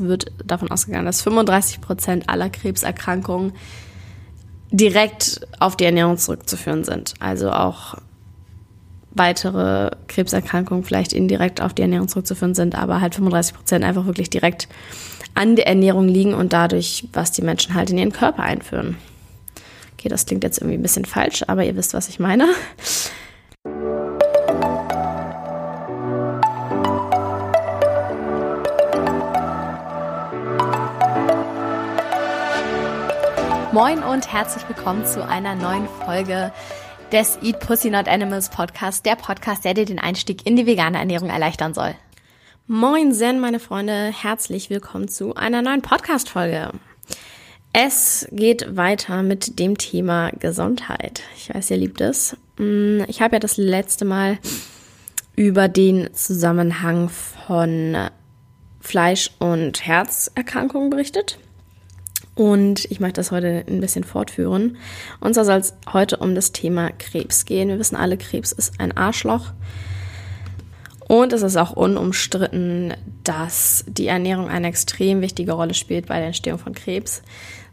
wird davon ausgegangen, dass 35 Prozent aller Krebserkrankungen direkt auf die Ernährung zurückzuführen sind. Also auch weitere Krebserkrankungen vielleicht indirekt auf die Ernährung zurückzuführen sind, aber halt 35 Prozent einfach wirklich direkt an der Ernährung liegen und dadurch, was die Menschen halt in ihren Körper einführen. Okay, das klingt jetzt irgendwie ein bisschen falsch, aber ihr wisst, was ich meine. Moin und herzlich willkommen zu einer neuen Folge des Eat Pussy Not Animals Podcast, der Podcast, der dir den Einstieg in die vegane Ernährung erleichtern soll. Moin Zen, meine Freunde, herzlich willkommen zu einer neuen Podcast-Folge. Es geht weiter mit dem Thema Gesundheit. Ich weiß, ihr liebt es. Mm, ich habe ja das letzte Mal über den Zusammenhang von Fleisch- und Herzerkrankungen berichtet. Und ich möchte das heute ein bisschen fortführen. Und zwar soll es heute um das Thema Krebs gehen. Wir wissen alle, Krebs ist ein Arschloch. Und es ist auch unumstritten, dass die Ernährung eine extrem wichtige Rolle spielt bei der Entstehung von Krebs.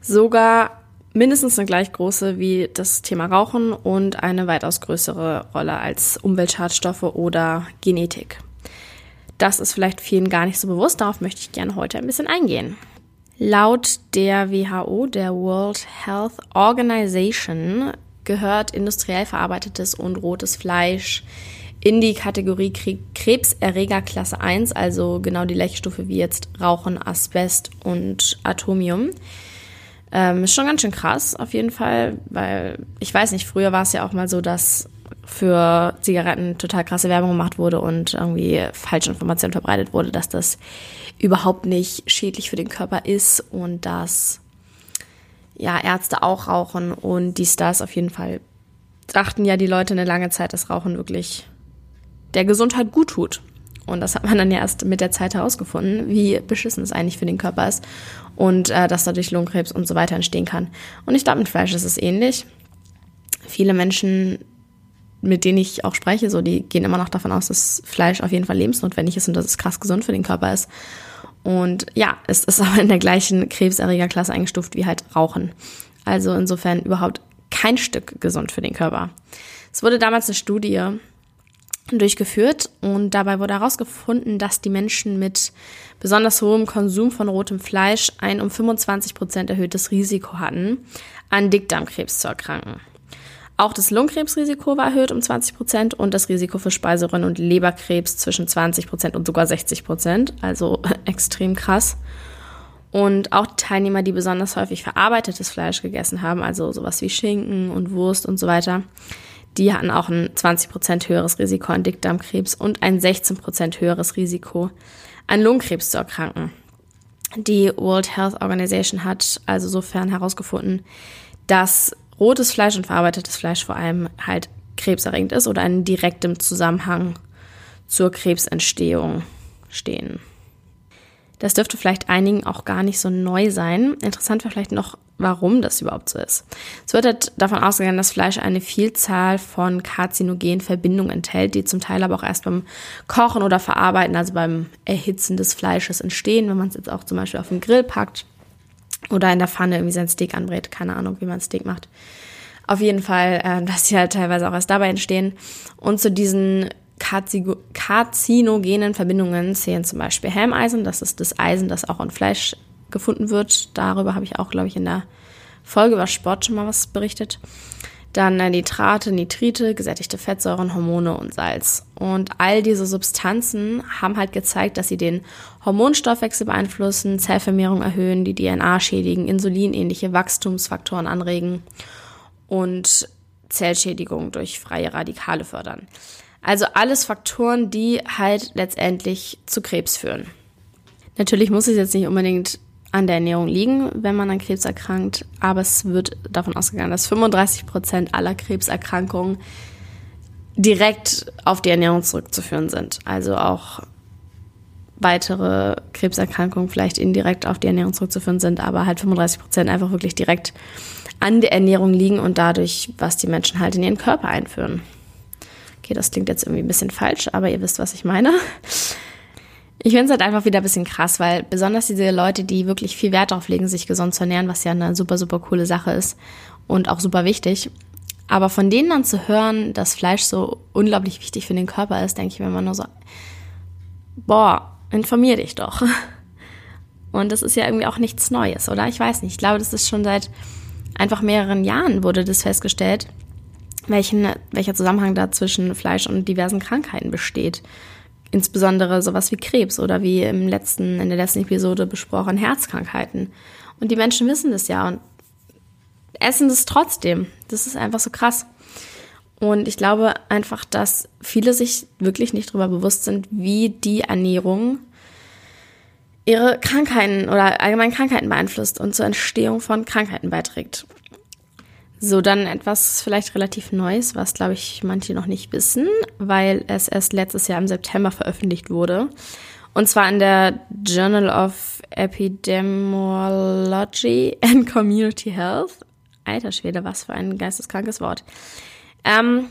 Sogar mindestens eine gleich große wie das Thema Rauchen und eine weitaus größere Rolle als Umweltschadstoffe oder Genetik. Das ist vielleicht vielen gar nicht so bewusst, darauf möchte ich gerne heute ein bisschen eingehen. Laut der WHO, der World Health Organization, gehört industriell verarbeitetes und rotes Fleisch in die Kategorie Krebserreger Klasse 1, also genau die gleiche Stufe wie jetzt Rauchen, Asbest und Atomium. Ähm, ist schon ganz schön krass, auf jeden Fall, weil ich weiß nicht, früher war es ja auch mal so, dass für Zigaretten total krasse Werbung gemacht wurde und irgendwie falsche Informationen verbreitet wurde, dass das überhaupt nicht schädlich für den Körper ist und dass ja Ärzte auch rauchen und dies das auf jeden Fall dachten ja die Leute eine lange Zeit, dass Rauchen wirklich der Gesundheit gut tut. Und das hat man dann ja erst mit der Zeit herausgefunden, wie beschissen es eigentlich für den Körper ist und äh, dass dadurch Lungenkrebs und so weiter entstehen kann. Und ich glaube, mit Fleisch ist es ähnlich. Viele Menschen mit denen ich auch spreche, so, die gehen immer noch davon aus, dass Fleisch auf jeden Fall lebensnotwendig ist und dass es krass gesund für den Körper ist. Und ja, es ist aber in der gleichen Krebserregerklasse eingestuft wie halt Rauchen. Also insofern überhaupt kein Stück gesund für den Körper. Es wurde damals eine Studie durchgeführt und dabei wurde herausgefunden, dass die Menschen mit besonders hohem Konsum von rotem Fleisch ein um 25 Prozent erhöhtes Risiko hatten, an Dickdarmkrebs zu erkranken. Auch das Lungenkrebsrisiko war erhöht um 20 Prozent und das Risiko für Speiseröhren- und Leberkrebs zwischen 20 Prozent und sogar 60 Prozent. Also extrem krass. Und auch Teilnehmer, die besonders häufig verarbeitetes Fleisch gegessen haben, also sowas wie Schinken und Wurst und so weiter, die hatten auch ein 20 Prozent höheres Risiko an Dickdarmkrebs und ein 16 Prozent höheres Risiko an Lungenkrebs zu erkranken. Die World Health Organization hat also sofern herausgefunden, dass rotes Fleisch und verarbeitetes Fleisch vor allem halt krebserregend ist oder in direktem Zusammenhang zur Krebsentstehung stehen. Das dürfte vielleicht einigen auch gar nicht so neu sein. Interessant wäre vielleicht noch, warum das überhaupt so ist. Es wird halt davon ausgegangen, dass Fleisch eine Vielzahl von karzinogenen Verbindungen enthält, die zum Teil aber auch erst beim Kochen oder Verarbeiten, also beim Erhitzen des Fleisches entstehen, wenn man es jetzt auch zum Beispiel auf den Grill packt oder in der Pfanne irgendwie sein Steak anbrät. Keine Ahnung, wie man Steak macht. Auf jeden Fall, äh, dass sie halt teilweise auch erst dabei entstehen. Und zu diesen karzinogenen Verbindungen zählen zum Beispiel Helmeisen. Das ist das Eisen, das auch in Fleisch gefunden wird. Darüber habe ich auch, glaube ich, in der Folge über Sport schon mal was berichtet. Dann äh, Nitrate, Nitrite, gesättigte Fettsäuren, Hormone und Salz. Und all diese Substanzen haben halt gezeigt, dass sie den Hormonstoffwechsel beeinflussen, Zellvermehrung erhöhen, die DNA schädigen, insulinähnliche Wachstumsfaktoren anregen und Zellschädigung durch freie Radikale fördern. Also alles Faktoren, die halt letztendlich zu Krebs führen. Natürlich muss es jetzt nicht unbedingt an der Ernährung liegen, wenn man an Krebs erkrankt. Aber es wird davon ausgegangen, dass 35 Prozent aller Krebserkrankungen direkt auf die Ernährung zurückzuführen sind. Also auch weitere Krebserkrankungen vielleicht indirekt auf die Ernährung zurückzuführen sind, aber halt 35 Prozent einfach wirklich direkt an der Ernährung liegen und dadurch, was die Menschen halt in ihren Körper einführen. Okay, das klingt jetzt irgendwie ein bisschen falsch, aber ihr wisst, was ich meine. Ich finde es halt einfach wieder ein bisschen krass, weil besonders diese Leute, die wirklich viel Wert darauf legen, sich gesund zu ernähren, was ja eine super, super coole Sache ist und auch super wichtig. Aber von denen dann zu hören, dass Fleisch so unglaublich wichtig für den Körper ist, denke ich mir immer nur so, boah, informier dich doch. Und das ist ja irgendwie auch nichts Neues, oder? Ich weiß nicht. Ich glaube, das ist schon seit einfach mehreren Jahren wurde das festgestellt, welchen, welcher Zusammenhang da zwischen Fleisch und diversen Krankheiten besteht. Insbesondere sowas wie Krebs oder wie im letzten, in der letzten Episode besprochen, Herzkrankheiten. Und die Menschen wissen das ja und essen das trotzdem. Das ist einfach so krass. Und ich glaube einfach, dass viele sich wirklich nicht darüber bewusst sind, wie die Ernährung ihre Krankheiten oder allgemein Krankheiten beeinflusst und zur Entstehung von Krankheiten beiträgt. So, dann etwas vielleicht relativ Neues, was, glaube ich, manche noch nicht wissen, weil es erst letztes Jahr im September veröffentlicht wurde. Und zwar in der Journal of Epidemiology and Community Health. Alter Schwede, was für ein geisteskrankes Wort. Ähm,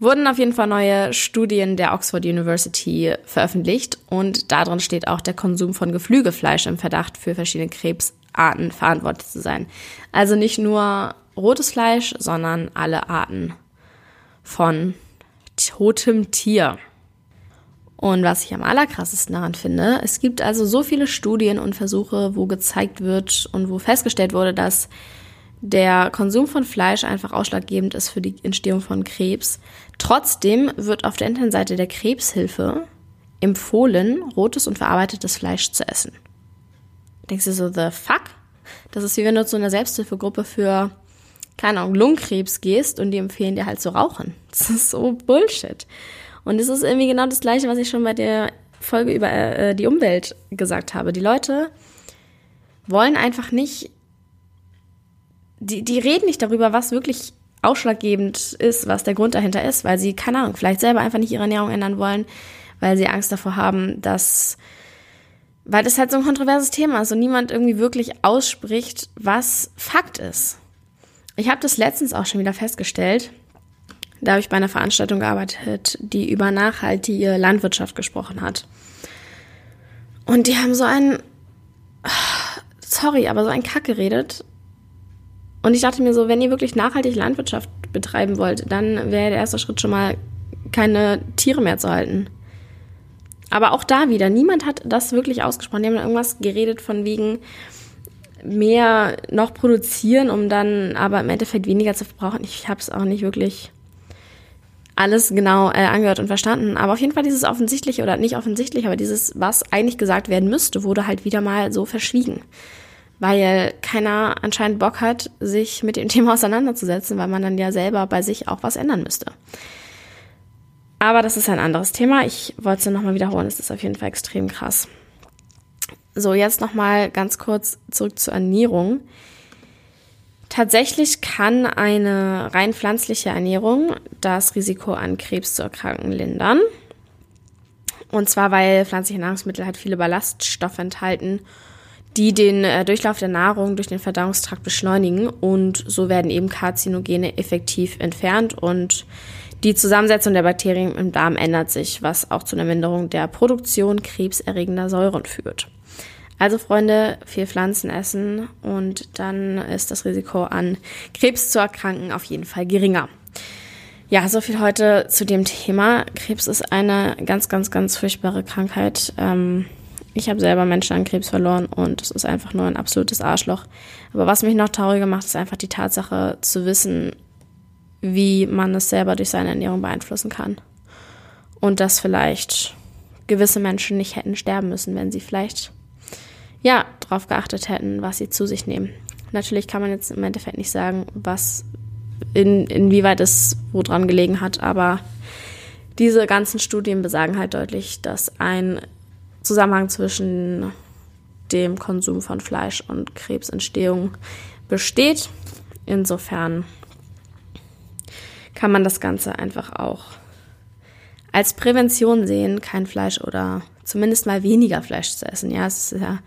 wurden auf jeden Fall neue Studien der Oxford University veröffentlicht und darin steht auch der Konsum von Geflügelfleisch im Verdacht für verschiedene Krebsarten verantwortlich zu sein. Also nicht nur rotes Fleisch, sondern alle Arten von totem Tier. Und was ich am allerkrassesten daran finde, es gibt also so viele Studien und Versuche, wo gezeigt wird und wo festgestellt wurde, dass der Konsum von Fleisch einfach ausschlaggebend ist für die Entstehung von Krebs. Trotzdem wird auf der Internetseite der Krebshilfe empfohlen, rotes und verarbeitetes Fleisch zu essen. Denkst du so, the fuck? Das ist wie wenn du zu einer Selbsthilfegruppe für keine Ahnung, Lungenkrebs gehst und die empfehlen dir halt zu rauchen. Das ist so Bullshit. Und es ist irgendwie genau das Gleiche, was ich schon bei der Folge über äh, die Umwelt gesagt habe. Die Leute wollen einfach nicht, die, die reden nicht darüber, was wirklich ausschlaggebend ist, was der Grund dahinter ist, weil sie, keine Ahnung, vielleicht selber einfach nicht ihre Ernährung ändern wollen, weil sie Angst davor haben, dass, weil das halt so ein kontroverses Thema ist und niemand irgendwie wirklich ausspricht, was Fakt ist. Ich habe das letztens auch schon wieder festgestellt. Da habe ich bei einer Veranstaltung gearbeitet, die über nachhaltige Landwirtschaft gesprochen hat. Und die haben so einen, sorry, aber so einen Kack geredet. Und ich dachte mir so, wenn ihr wirklich nachhaltig Landwirtschaft betreiben wollt, dann wäre der erste Schritt schon mal, keine Tiere mehr zu halten. Aber auch da wieder, niemand hat das wirklich ausgesprochen. Die haben irgendwas geredet von wegen, mehr noch produzieren, um dann aber im Endeffekt weniger zu verbrauchen. Ich habe es auch nicht wirklich alles genau äh, angehört und verstanden. Aber auf jeden Fall dieses offensichtliche oder nicht offensichtlich, aber dieses, was eigentlich gesagt werden müsste, wurde halt wieder mal so verschwiegen. Weil keiner anscheinend Bock hat, sich mit dem Thema auseinanderzusetzen, weil man dann ja selber bei sich auch was ändern müsste. Aber das ist ein anderes Thema. Ich wollte es nochmal wiederholen. Es ist auf jeden Fall extrem krass. So, jetzt nochmal ganz kurz zurück zur Ernährung. Tatsächlich kann eine rein pflanzliche Ernährung das Risiko an Krebs zu erkranken lindern. Und zwar, weil pflanzliche Nahrungsmittel halt viele Ballaststoffe enthalten, die den äh, Durchlauf der Nahrung durch den Verdauungstrakt beschleunigen und so werden eben Karzinogene effektiv entfernt und die Zusammensetzung der Bakterien im Darm ändert sich, was auch zu einer Minderung der Produktion krebserregender Säuren führt. Also Freunde, viel Pflanzen essen und dann ist das Risiko an Krebs zu erkranken auf jeden Fall geringer. Ja, so viel heute zu dem Thema. Krebs ist eine ganz, ganz, ganz furchtbare Krankheit. Ähm, ich habe selber Menschen an Krebs verloren und es ist einfach nur ein absolutes Arschloch. Aber was mich noch trauriger macht, ist einfach die Tatsache zu wissen, wie man es selber durch seine Ernährung beeinflussen kann. Und dass vielleicht gewisse Menschen nicht hätten sterben müssen, wenn sie vielleicht ja, darauf geachtet hätten, was sie zu sich nehmen. Natürlich kann man jetzt im Endeffekt nicht sagen, was in, inwieweit es woran gelegen hat, aber diese ganzen Studien besagen halt deutlich, dass ein Zusammenhang zwischen dem Konsum von Fleisch und Krebsentstehung besteht. Insofern kann man das Ganze einfach auch als Prävention sehen, kein Fleisch oder zumindest mal weniger Fleisch zu essen. Ja, es ist ja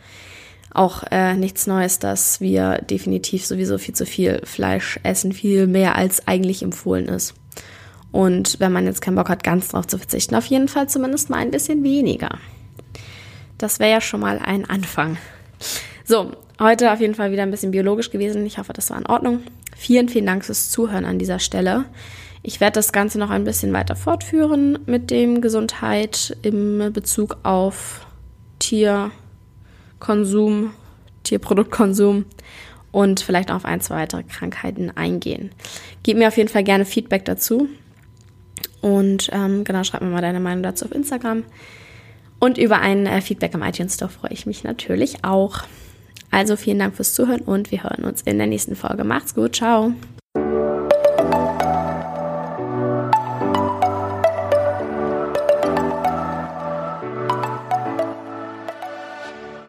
auch äh, nichts Neues, dass wir definitiv sowieso viel zu viel Fleisch essen, viel mehr als eigentlich empfohlen ist. Und wenn man jetzt keinen Bock hat, ganz drauf zu verzichten, auf jeden Fall zumindest mal ein bisschen weniger. das wäre ja schon mal ein Anfang. So, heute auf jeden Fall wieder ein bisschen biologisch gewesen. Ich hoffe, das war in Ordnung. Vielen, vielen Dank fürs Zuhören an dieser Stelle. Ich werde das Ganze noch ein bisschen weiter fortführen mit dem Gesundheit im Bezug auf Tierkonsum, Tierproduktkonsum und vielleicht auch auf ein, zwei weitere Krankheiten eingehen. Gib mir auf jeden Fall gerne Feedback dazu. Und ähm, genau, schreib mir mal deine Meinung dazu auf Instagram. Und über ein äh, Feedback am iTunes Store freue ich mich natürlich auch. Also vielen Dank fürs Zuhören und wir hören uns in der nächsten Folge. Macht's gut, ciao.